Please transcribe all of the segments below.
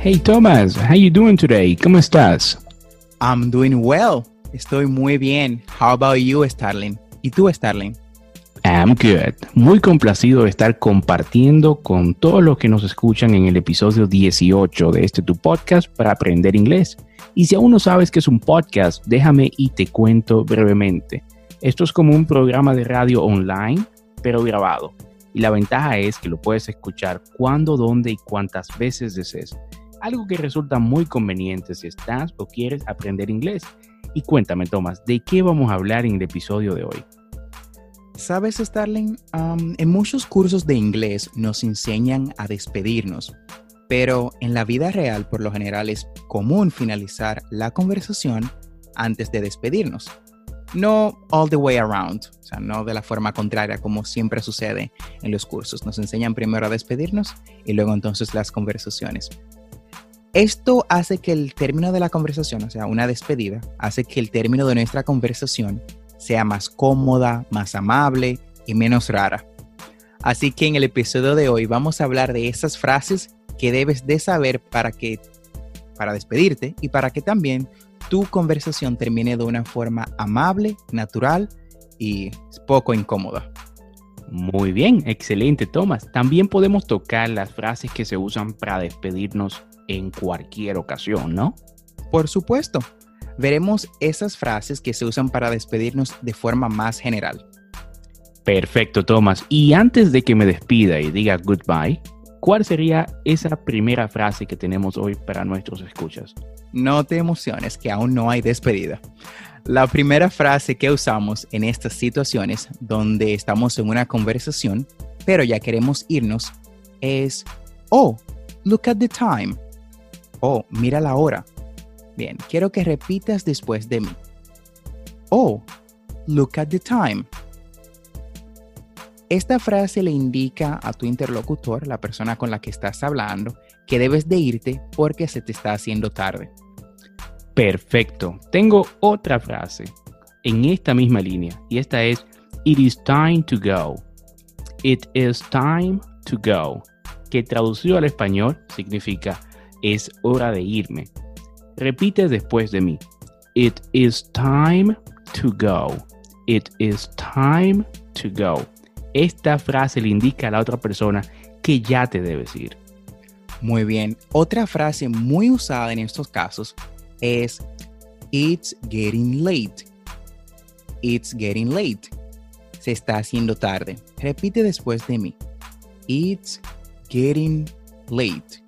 Hey Thomas, how you doing today? ¿Cómo estás? I'm doing well. Estoy muy bien. How about you, Starling? ¿Y tú, Starling? I'm good. Muy complacido de estar compartiendo con todos los que nos escuchan en el episodio 18 de este tu podcast para aprender inglés. Y si aún no sabes qué es un podcast, déjame y te cuento brevemente. Esto es como un programa de radio online, pero grabado. Y la ventaja es que lo puedes escuchar cuando, dónde y cuántas veces desees algo que resulta muy conveniente si estás o quieres aprender inglés. Y cuéntame, Tomás, ¿de qué vamos a hablar en el episodio de hoy? Sabes, Starling, en muchos cursos de inglés nos enseñan a despedirnos, pero en la vida real por lo general es común finalizar la conversación antes de despedirnos. No all the way around, o sea, no de la forma contraria como siempre sucede en los cursos. Nos enseñan primero a despedirnos y luego entonces las conversaciones. Esto hace que el término de la conversación, o sea, una despedida, hace que el término de nuestra conversación sea más cómoda, más amable y menos rara. Así que en el episodio de hoy vamos a hablar de esas frases que debes de saber para que para despedirte y para que también tu conversación termine de una forma amable, natural y poco incómoda. Muy bien, excelente, Tomás. También podemos tocar las frases que se usan para despedirnos en cualquier ocasión, ¿no? Por supuesto. Veremos esas frases que se usan para despedirnos de forma más general. Perfecto, Tomás. Y antes de que me despida y diga goodbye, ¿cuál sería esa primera frase que tenemos hoy para nuestros escuchas? No te emociones, que aún no hay despedida. La primera frase que usamos en estas situaciones donde estamos en una conversación, pero ya queremos irnos, es, oh, look at the time. Oh, mira la hora. Bien, quiero que repitas después de mí. Oh, look at the time. Esta frase le indica a tu interlocutor, la persona con la que estás hablando, que debes de irte porque se te está haciendo tarde. Perfecto. Tengo otra frase en esta misma línea y esta es It is time to go. It is time to go, que traducido al español significa es hora de irme. Repite después de mí. It is time to go. It is time to go. Esta frase le indica a la otra persona que ya te debes ir. Muy bien. Otra frase muy usada en estos casos es It's getting late. It's getting late. Se está haciendo tarde. Repite después de mí. It's getting late.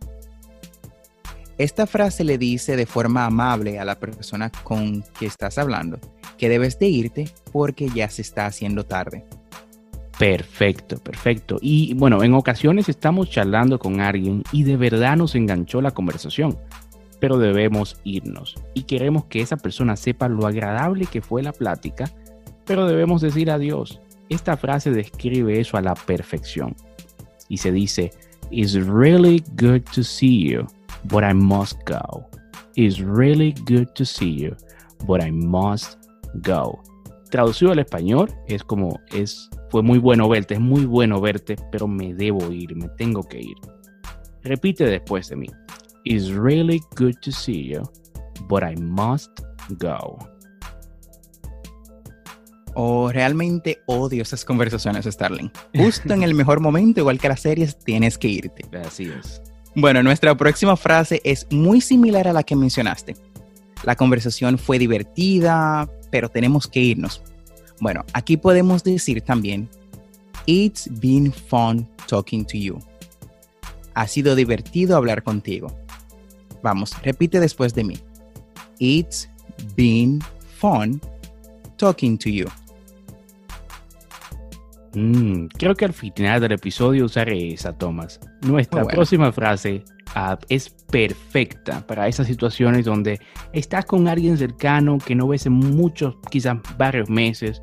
Esta frase le dice de forma amable a la persona con que estás hablando que debes de irte porque ya se está haciendo tarde. Perfecto, perfecto. Y bueno, en ocasiones estamos charlando con alguien y de verdad nos enganchó la conversación, pero debemos irnos y queremos que esa persona sepa lo agradable que fue la plática, pero debemos decir adiós. Esta frase describe eso a la perfección y se dice, It's really good to see you but I must go. It's really good to see you, but I must go. Traducido al español es como es fue muy bueno verte, es muy bueno verte, pero me debo ir, me tengo que ir. Repite después de mí. It's really good to see you, but I must go. O realmente odio esas conversaciones, Starling. Justo en el mejor momento, igual que las series, tienes que irte. Así es. Bueno, nuestra próxima frase es muy similar a la que mencionaste. La conversación fue divertida, pero tenemos que irnos. Bueno, aquí podemos decir también, It's been fun talking to you. Ha sido divertido hablar contigo. Vamos, repite después de mí. It's been fun talking to you. Mm, creo que al final del episodio usaré esa, Thomas. Nuestra próxima frase uh, es perfecta para esas situaciones donde estás con alguien cercano que no ves en muchos, quizás varios meses,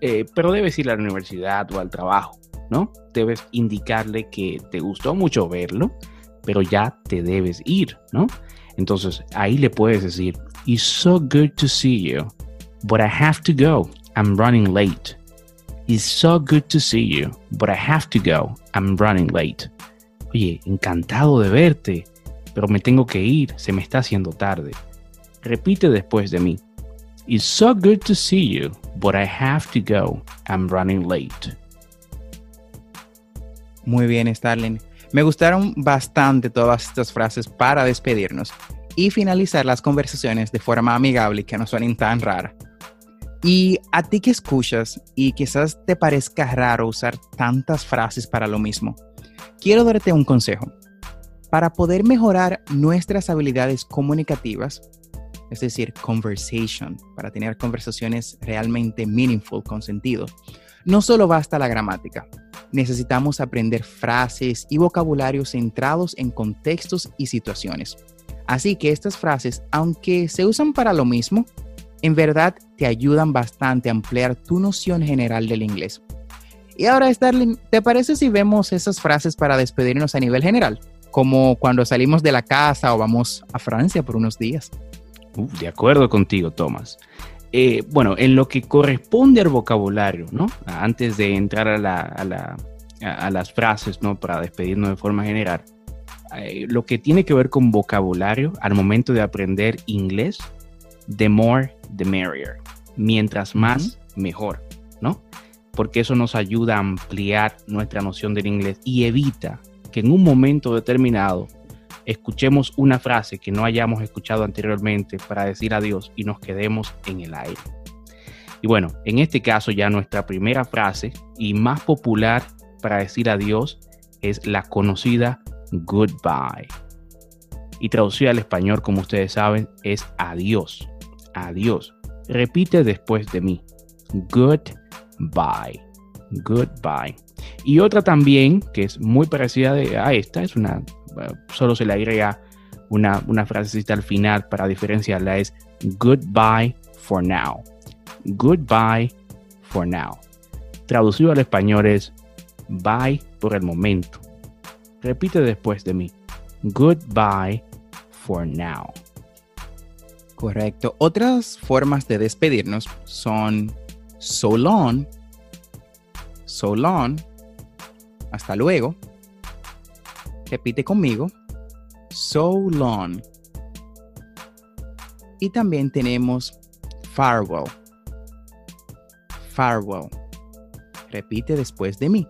eh, pero debes ir a la universidad o al trabajo, ¿no? Debes indicarle que te gustó mucho verlo, pero ya te debes ir, ¿no? Entonces ahí le puedes decir, It's so good to see you, but I have to go. I'm running late. It's so good to see you, but I have to go. I'm running late. Oye, encantado de verte, pero me tengo que ir, se me está haciendo tarde. Repite después de mí. It's so good to see you, but I have to go. I'm running late. Muy bien, Starling. Me gustaron bastante todas estas frases para despedirnos y finalizar las conversaciones de forma amigable que no suenen tan raras. Y a ti que escuchas y quizás te parezca raro usar tantas frases para lo mismo, quiero darte un consejo. Para poder mejorar nuestras habilidades comunicativas, es decir, conversation, para tener conversaciones realmente meaningful, con sentido, no solo basta la gramática. Necesitamos aprender frases y vocabulario centrados en contextos y situaciones. Así que estas frases, aunque se usan para lo mismo, en verdad te ayudan bastante a ampliar tu noción general del inglés. Y ahora, Starling, ¿te parece si vemos esas frases para despedirnos a nivel general? Como cuando salimos de la casa o vamos a Francia por unos días. de acuerdo contigo, Thomas. Eh, bueno, en lo que corresponde al vocabulario, ¿no? Antes de entrar a, las frases, ¿no? Para despedirnos de forma general. Eh, lo que tiene que ver con vocabulario al momento de aprender inglés, the more, the merrier. Mientras más, mejor, ¿no? Porque eso nos ayuda a ampliar nuestra noción del inglés y evita que en un momento determinado escuchemos una frase que no hayamos escuchado anteriormente para decir adiós y nos quedemos en el aire. Y bueno, en este caso ya nuestra primera frase y más popular para decir adiós es la conocida goodbye. Y traducida al español, como ustedes saben, es adiós adiós. Repite después de mí. Goodbye. Goodbye. Y otra también que es muy parecida a esta, es una, solo se le agrega una, una frasecita al final para diferenciarla, es goodbye for now. Goodbye for now. Traducido al español es bye por el momento. Repite después de mí. Goodbye for now. Correcto. Otras formas de despedirnos son so long, so long, hasta luego. Repite conmigo, so long. Y también tenemos farewell, farewell. Repite después de mí,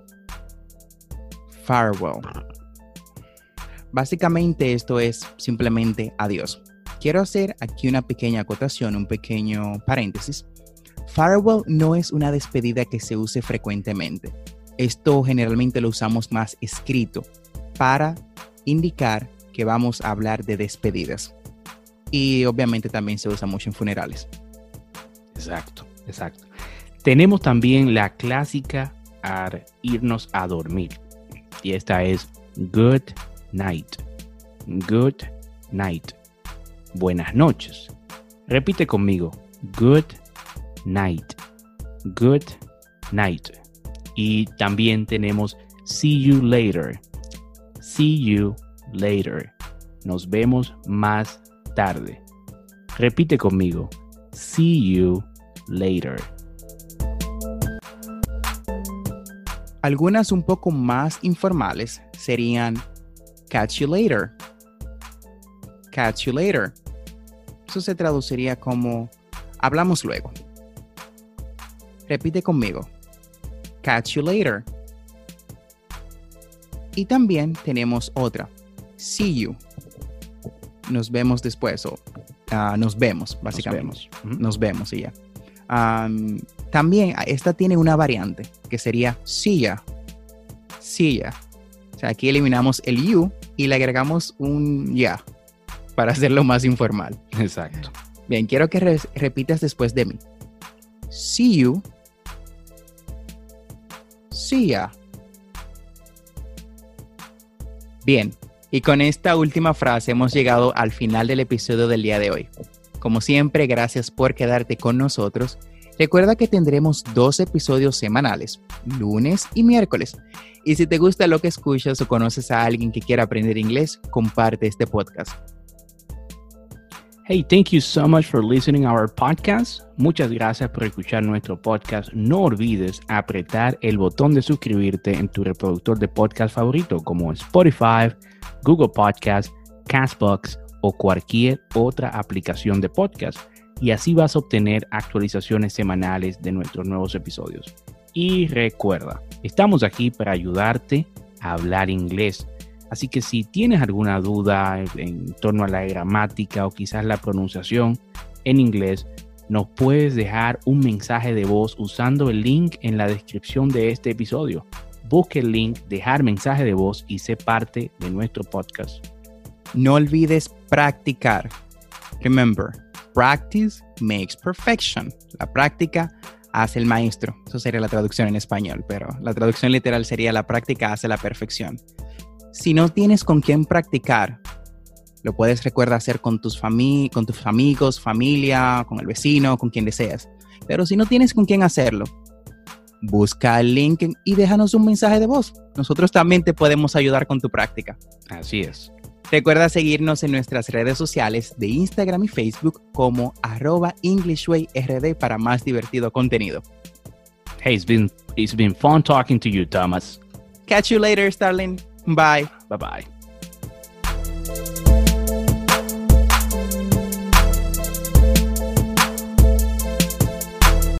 farewell. Básicamente esto es simplemente adiós. Quiero hacer aquí una pequeña acotación, un pequeño paréntesis. Farewell no es una despedida que se use frecuentemente. Esto generalmente lo usamos más escrito para indicar que vamos a hablar de despedidas. Y obviamente también se usa mucho en funerales. Exacto, exacto. Tenemos también la clásica irnos a dormir. Y esta es good night. Good night buenas noches. Repite conmigo, good night. Good night. Y también tenemos see you later. See you later. Nos vemos más tarde. Repite conmigo, see you later. Algunas un poco más informales serían catch you later. Catch you later. Eso se traduciría como hablamos luego. Repite conmigo. Catch you later. Y también tenemos otra. See you. Nos vemos después o ah, nos vemos, básicamente. Nos vemos, y ya. también esta tiene una variante que sería see ya. See ya. O sea, aquí eliminamos el you y le agregamos un ya para hacerlo más informal. Exacto. Bien, quiero que repitas después de mí. See you. See ya. Bien, y con esta última frase hemos llegado al final del episodio del día de hoy. Como siempre, gracias por quedarte con nosotros. Recuerda que tendremos dos episodios semanales, lunes y miércoles. Y si te gusta lo que escuchas o conoces a alguien que quiera aprender inglés, comparte este podcast. Hey, thank you so much for listening our podcast. Muchas gracias por escuchar nuestro podcast. No olvides apretar el botón de suscribirte en tu reproductor de podcast favorito como Spotify, Google Podcast, Castbox o cualquier otra aplicación de podcast. Y así vas a obtener actualizaciones semanales de nuestros nuevos episodios. Y recuerda, estamos aquí para ayudarte a hablar inglés Así que si tienes alguna duda en torno a la gramática o quizás la pronunciación en inglés, nos puedes dejar un mensaje de voz usando el link en la descripción de este episodio. Busque el link, dejar mensaje de voz y sé parte de nuestro podcast. No olvides practicar. Remember, practice makes perfection. La práctica hace el maestro. Eso sería la traducción en español, pero la traducción literal sería la práctica hace la perfección. Si no tienes con quién practicar, lo puedes recuerda hacer con tus, con tus amigos, familia, con el vecino, con quien deseas. Pero si no tienes con quién hacerlo, busca el link y déjanos un mensaje de voz. Nosotros también te podemos ayudar con tu práctica. Así es. Recuerda seguirnos en nuestras redes sociales de Instagram y Facebook como arroba EnglishWayRD para más divertido contenido. Hey, it's been, it's been fun talking to you, Thomas. Catch you later, Starling. Bye. Bye bye.